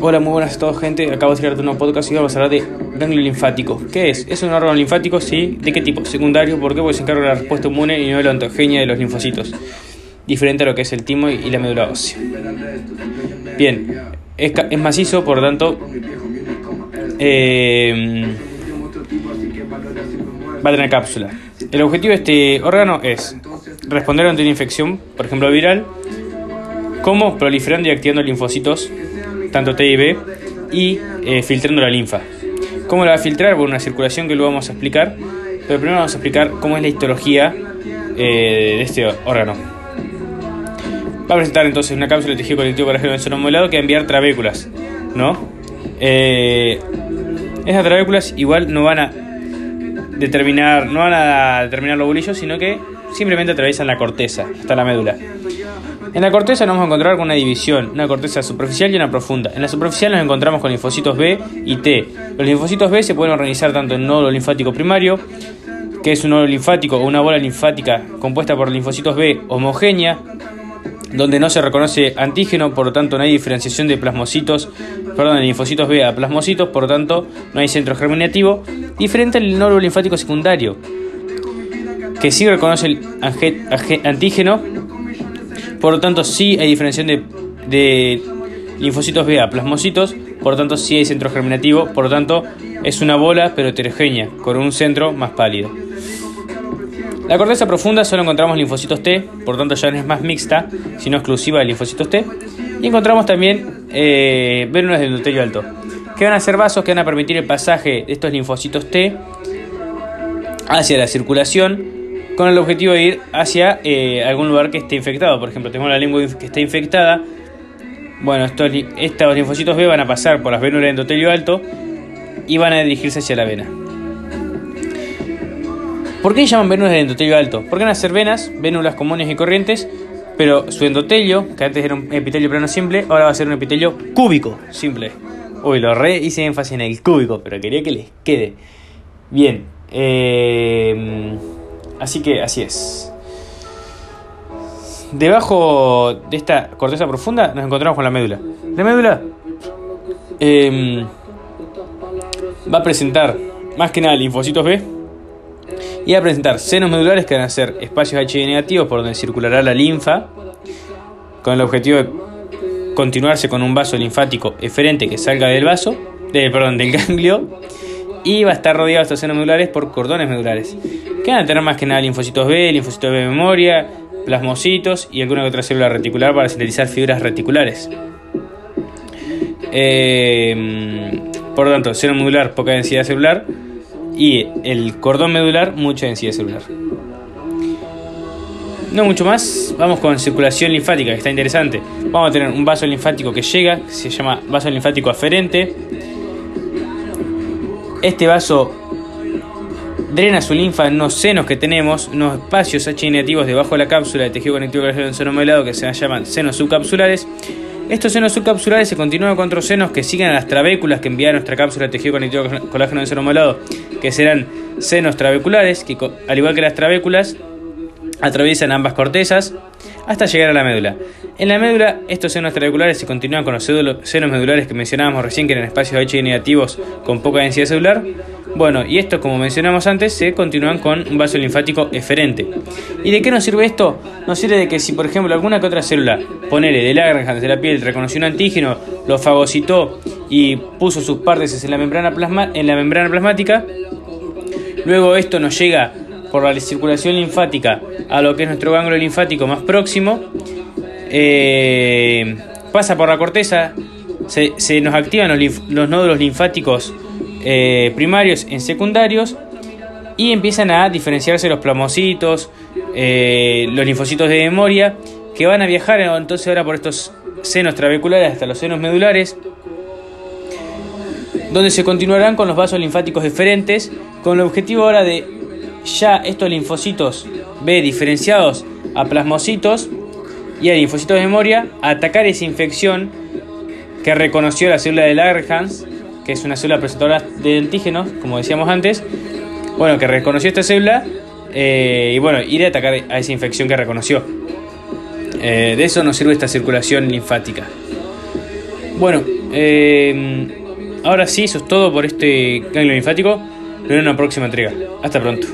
Hola, muy buenas a todos, gente. Acabo de crear un nuevo podcast y vamos a hablar de ganglio linfático. ¿Qué es? ¿Es un órgano linfático? Sí. ¿De qué tipo? Secundario. Porque se encarga de la respuesta inmune y no de la ontogenia de los linfocitos. Diferente a lo que es el timo y la médula ósea. Bien. Es, es macizo, por lo tanto. Eh, va a tener cápsula. El objetivo de este órgano es responder ante una infección, por ejemplo viral, como proliferando y activando linfocitos, tanto T y B, y eh, filtrando la linfa. ¿Cómo la va a filtrar? Por una circulación que luego vamos a explicar, pero primero vamos a explicar cómo es la histología eh, de este órgano. Va a presentar entonces una cápsula de tejido colectivo colágeno modulado que va a enviar trabéculas, ¿no? Eh, esas trabéculas igual no van a determinar, no van a determinar los bolillos, sino que simplemente atraviesan la corteza hasta la médula. En la corteza nos vamos a encontrar con una división, una corteza superficial y una profunda. En la superficial nos encontramos con linfocitos B y T. Los linfocitos B se pueden organizar tanto en nódulo linfático primario, que es un nódulo linfático o una bola linfática compuesta por linfocitos B homogénea, donde no se reconoce antígeno, por lo tanto no hay diferenciación de plasmocitos, perdón, de linfocitos B a plasmocitos, por lo tanto no hay centro germinativo, diferente al nódulo linfático secundario, que sí reconoce el antígeno, por lo tanto sí hay diferenciación de, linfocitos B plasmocitos, por lo tanto sí hay centro germinativo, por lo tanto es una bola pero heterogénea, con un centro más pálido. La corteza profunda solo encontramos linfocitos T, por lo tanto ya no es más mixta, sino exclusiva de linfocitos T. Y encontramos también eh, vénulas del alto, que van a ser vasos que van a permitir el pasaje de estos linfocitos T hacia la circulación con el objetivo de ir hacia eh, algún lugar que esté infectado. Por ejemplo, tenemos la lengua que está infectada. Bueno, estos, estos linfocitos B van a pasar por las vénulas del endotelio alto y van a dirigirse hacia la vena. ¿Por qué llaman vénulas de endotelio alto? Porque van a ser venas, vénulas comunes y corrientes, pero su endotelio, que antes era un epitelio plano simple, ahora va a ser un epitelio cúbico simple. Uy, lo re hice énfasis en el cúbico, pero quería que les quede. Bien, eh, así que así es. Debajo de esta corteza profunda nos encontramos con la médula. La médula eh, va a presentar más que nada linfocitos B y a presentar senos medulares que van a ser espacios HIV negativos por donde circulará la linfa, con el objetivo de continuarse con un vaso linfático eferente que salga del vaso, de, perdón, del ganglio, y va a estar rodeado estos senos medulares por cordones medulares, que van a tener más que nada linfocitos B, linfocitos B de memoria, plasmocitos y alguna otra célula reticular para sintetizar fibras reticulares. Eh, por lo tanto, seno medular, poca densidad celular, y el cordón medular, mucha densidad celular. No mucho más, vamos con circulación linfática, que está interesante. Vamos a tener un vaso linfático que llega, se llama vaso linfático aferente. Este vaso drena su linfa en unos senos que tenemos, unos espacios H negativos debajo de la cápsula de tejido conectivo colágeno seno que se llaman senos subcapsulares. Estos senos subcapsulares se continúan con otros senos que siguen a las trabéculas que envía nuestra cápsula de tejido conectivo colágeno de que serán senos trabeculares, que al igual que las trabéculas, atraviesan ambas cortezas hasta llegar a la médula. En la médula, estos senos trabeculares se continúan con los senos medulares que mencionábamos recién, que eran espacios H negativos con poca densidad celular. Bueno, y estos, como mencionamos antes, se continúan con un vaso linfático eferente. ¿Y de qué nos sirve esto? Nos sirve de que si, por ejemplo, alguna que otra célula, ponele de Langerhans de la piel, reconoció un antígeno, lo fagocitó y puso sus partes en la membrana, en la membrana plasmática, luego esto nos llega por la circulación linfática a lo que es nuestro ganglio linfático más próximo, eh, pasa por la corteza, se, nos activan los, nódulos linfáticos eh, primarios en secundarios y empiezan a diferenciarse los plasmocitos, eh, los linfocitos de memoria, que van a viajar entonces ahora por estos senos trabeculares hasta los senos medulares, donde se continuarán con los vasos linfáticos diferentes, con el objetivo ahora de ya estos linfocitos B diferenciados a plasmocitos y a linfocitos de memoria atacar esa infección que reconoció la célula de Langerhans, que es una célula presentadora de antígenos, como decíamos antes, bueno, que reconoció esta célula eh, y bueno, ir a atacar a esa infección que reconoció. Eh, de eso nos sirve esta circulación linfática. Bueno, eh, ahora sí, eso es todo por este ganglio linfático. En una próxima entrega. Hasta pronto.